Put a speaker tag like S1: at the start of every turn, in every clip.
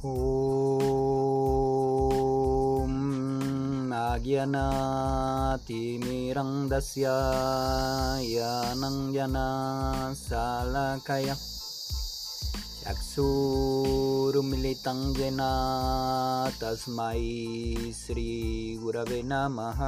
S1: ॐ अज्ञानातिमिरन्दस्य यानं जना शालकय चक्षुरुमिलितं येन तस्मै श्रीगुरवे नमः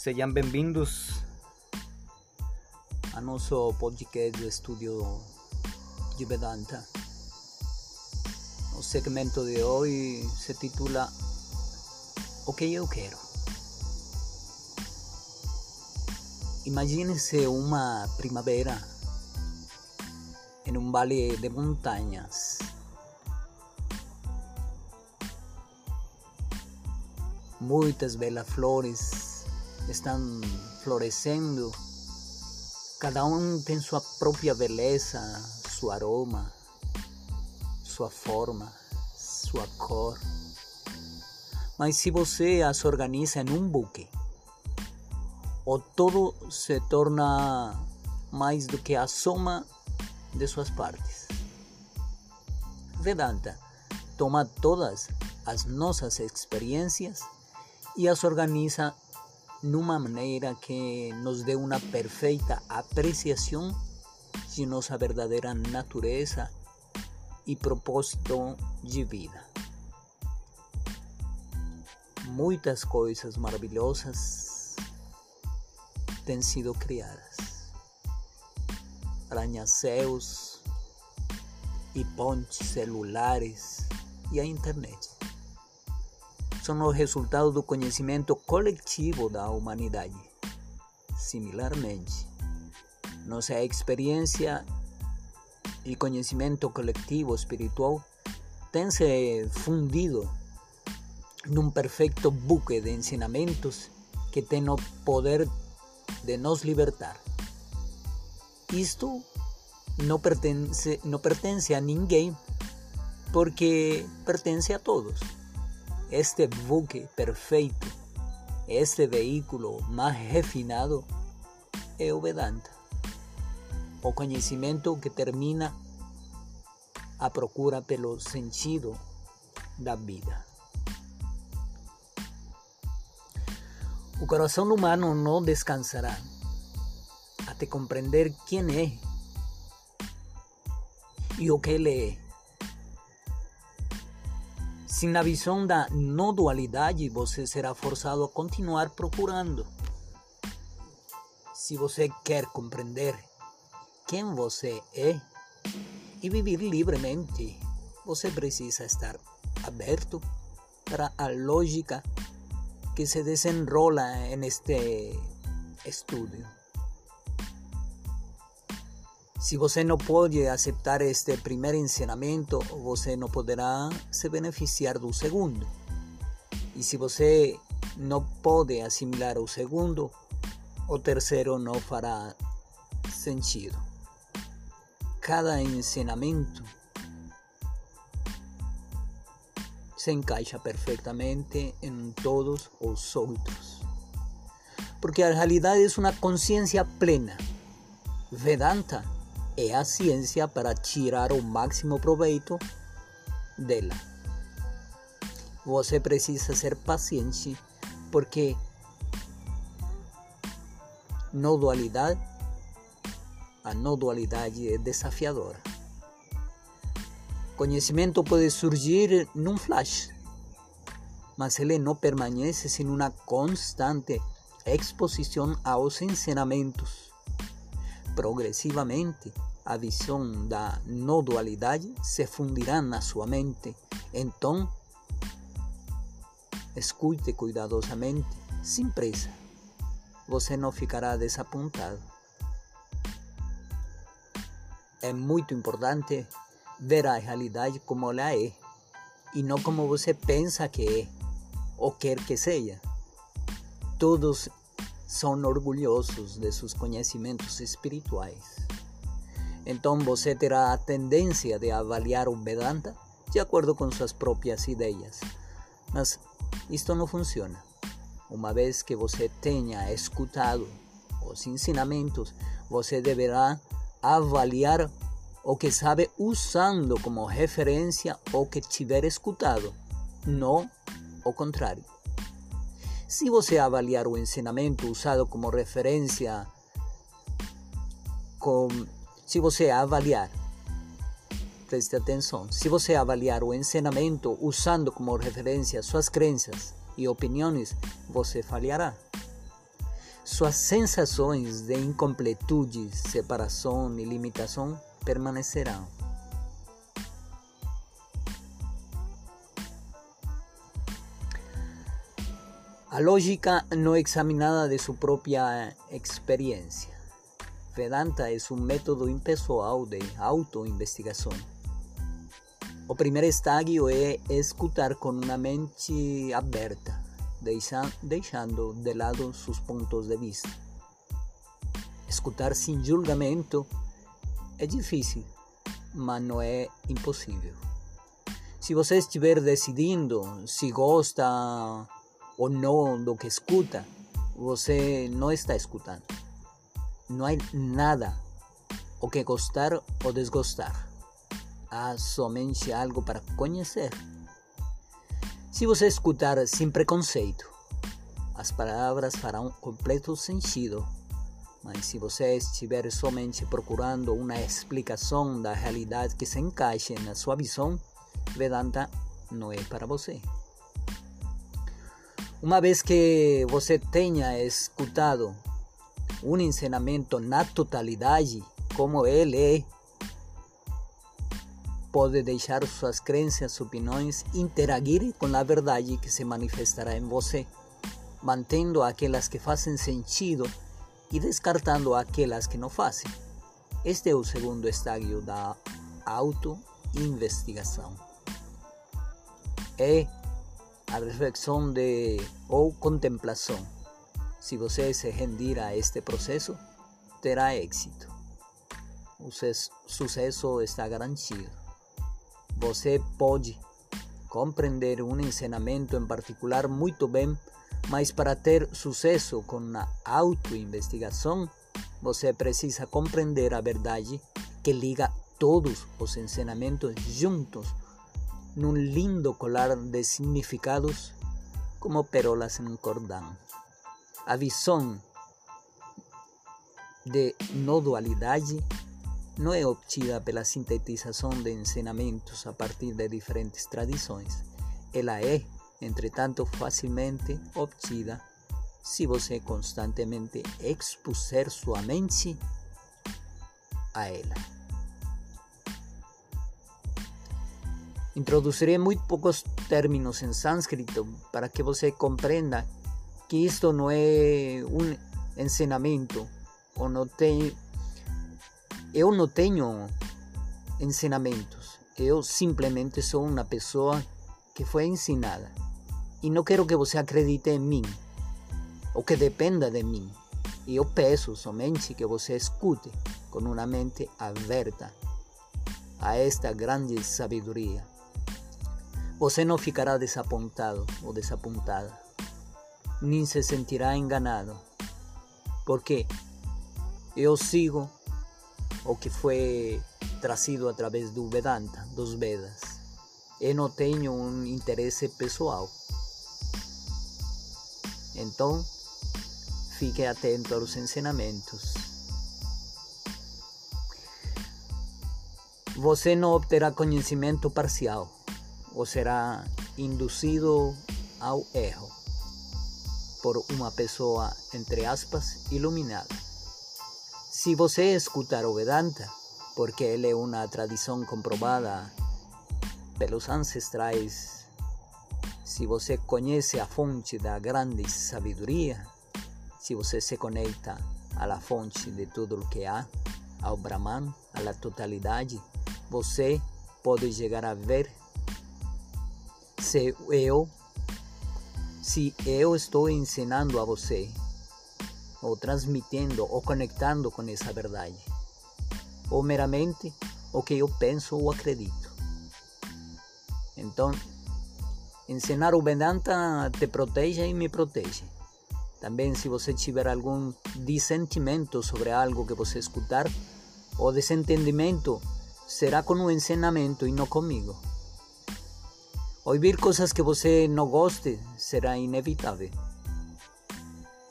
S1: Sejam bem-vindos al nostro podcast Studio di Vedanta. El segmento de hoje se titula O que eu quero. Imagínese una primavera em un valle de montañas. Muitas belas flores estão florescendo. Cada um tem sua própria beleza, seu aroma, sua forma, sua cor. Mas se você as organiza em um buque, o todo se torna mais do que a soma de suas partes. Vedanta toma todas as nossas experiências e as organiza numa maneira que nos dê uma perfeita apreciação de nossa verdadeira natureza e propósito de vida. Muitas coisas maravilhosas têm sido criadas. Arranha-céus e celulares e a internet são o resultado do conhecimento coletivo da humanidade. Similarmente, nossa experiência e conhecimento coletivo espiritual tem se fundido num perfeito buque de ensinamentos que tem o poder de nos libertar. Isto não pertence, não pertence a ninguém, porque pertence a todos este buque perfeito, este veículo mais refinado é o o conhecimento que termina a procura pelo sentido da vida. O coração humano não descansará até compreender quem é e o que ele é. Sem a visão da não dualidade, você será forçado a continuar procurando. Se você quer compreender quem você é e viver livremente, você precisa estar aberto para a lógica que se desenrola neste estudo. Se você não pode aceitar este primeiro ensinamento, você não poderá se beneficiar do segundo. E se você não pode assimilar o segundo, o terceiro não fará sentido. Cada ensinamento se encaixa perfeitamente em todos os outros. Porque a realidade é uma consciência plena. Vedanta é a ciência para tirar o máximo proveito dela. Você precisa ser paciente porque no dualidade, a não dualidade é desafiadora. Conhecimento pode surgir num flash, mas ele não permanece sem uma constante exposição aos ensinamentos. Progressivamente, a visão da não dualidade se fundirá na sua mente. Então, escute cuidadosamente, sem pressa. Você não ficará desapontado. É muito importante ver a realidade como ela é e não como você pensa que é ou quer que seja. Todos são orgulhosos de seus conhecimentos espirituais. Então você terá a tendência de avaliar o Vedanta de acordo com suas próprias ideias. Mas isto não funciona. Uma vez que você tenha escutado os ensinamentos, você deverá avaliar o que sabe usando como referência o que tiver escutado, não o contrário. Se você avaliar o ensinamento usado como referência, com, se você avaliar, preste atenção, se você avaliar o ensinamento usando como referência suas crenças e opiniões, você falhará. Suas sensações de incompletude, separação e limitação permanecerão. A lógica no examinada de su propia experiencia. Vedanta es un método impessoal de autoinvestigação. O primeiro estágio é escutar com uma mente aberta, deixando de lado seus pontos de vista. Escutar sem julgamento é difícil, mas não é impossível. Se você estiver decidindo se gosta ou não do que escuta, você não está escutando. Não há nada o que gostar ou desgostar. Há somente algo para conhecer. Se você escutar sem preconceito, as palavras farão completo sentido. Mas se você estiver somente procurando uma explicação da realidade que se encaixe na sua visão, Vedanta não é para você. Uma vez que você tenha escutado um ensinamento na totalidade, como ele é, pode deixar suas crenças, opiniões interagir com a verdade que se manifestará em você, mantendo aquelas que fazem sentido e descartando aquelas que não fazem. Este é o segundo estágio da auto-investigação. É a reflexão de ou contemplação. Se você se rendir a este processo, terá êxito. O sucesso está garantido. Você pode compreender um ensinamento em particular muito bem, mas para ter sucesso com a autoinvestigação, você precisa compreender a verdade que liga todos os ensinamentos juntos num lindo colar de significados como perolas em cordão. A visão de não dualidade não é obtida pela sintetização de ensinamentos a partir de diferentes tradições. Ela é, entretanto, facilmente obtida se você constantemente expuser sua mente a ela. Introduciré muy pocos términos en sánscrito para que você comprenda que esto no es un ensinamento ou não tem eu não tenho ensinamentos eu simplesmente sou uma pessoa que foi ensinada. E não quero que você acredite em mim ou que dependa de mim eu peço somente que você escute com uma mente aberta a esta grande sabedoria Você não ficará desapontado ou desapontada, nem se sentirá enganado, porque eu sigo o que foi trazido através do Vedanta, dos Vedas. Eu não tenho um interesse pessoal. Então, fique atento aos ensinamentos. Você não obterá conhecimento parcial ou será induzido ao erro por uma pessoa, entre aspas, iluminada. Se você escutar o Vedanta, porque ele é uma tradição comprovada pelos ancestrais, se você conhece a fonte da grande sabedoria, se você se conecta à fonte de tudo o que há, ao Brahman, à totalidade, você pode chegar a ver se eu se eu estou ensinando a você ou transmitindo ou conectando com essa verdade ou meramente o que eu penso ou acredito então ensinar o Vedanta te protege e me protege também se você tiver algum dissentimento sobre algo que você escutar o desentendimento será com o ensinamento e não comigo. Ouvir coisas que você não goste será inevitável.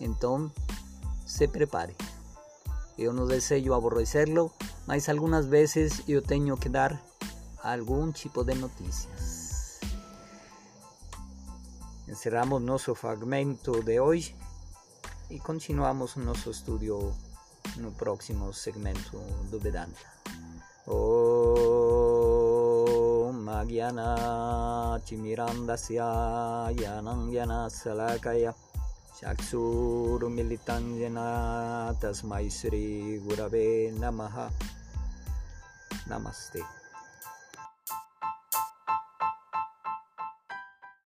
S1: Então, se prepare. Eu não desejo aborrecê-lo, mas algumas vezes eu tenho que dar algum tipo de notícias. Encerramos nosso fragmento de hoje e continuamos nosso estudo no próximo segmento do Vedanta. यनाचिमिरन्दस्यायनं जनसलकय चक्षुरुमिलितं जना तस्मै श्रीगुरवे नमः। नमस्ते।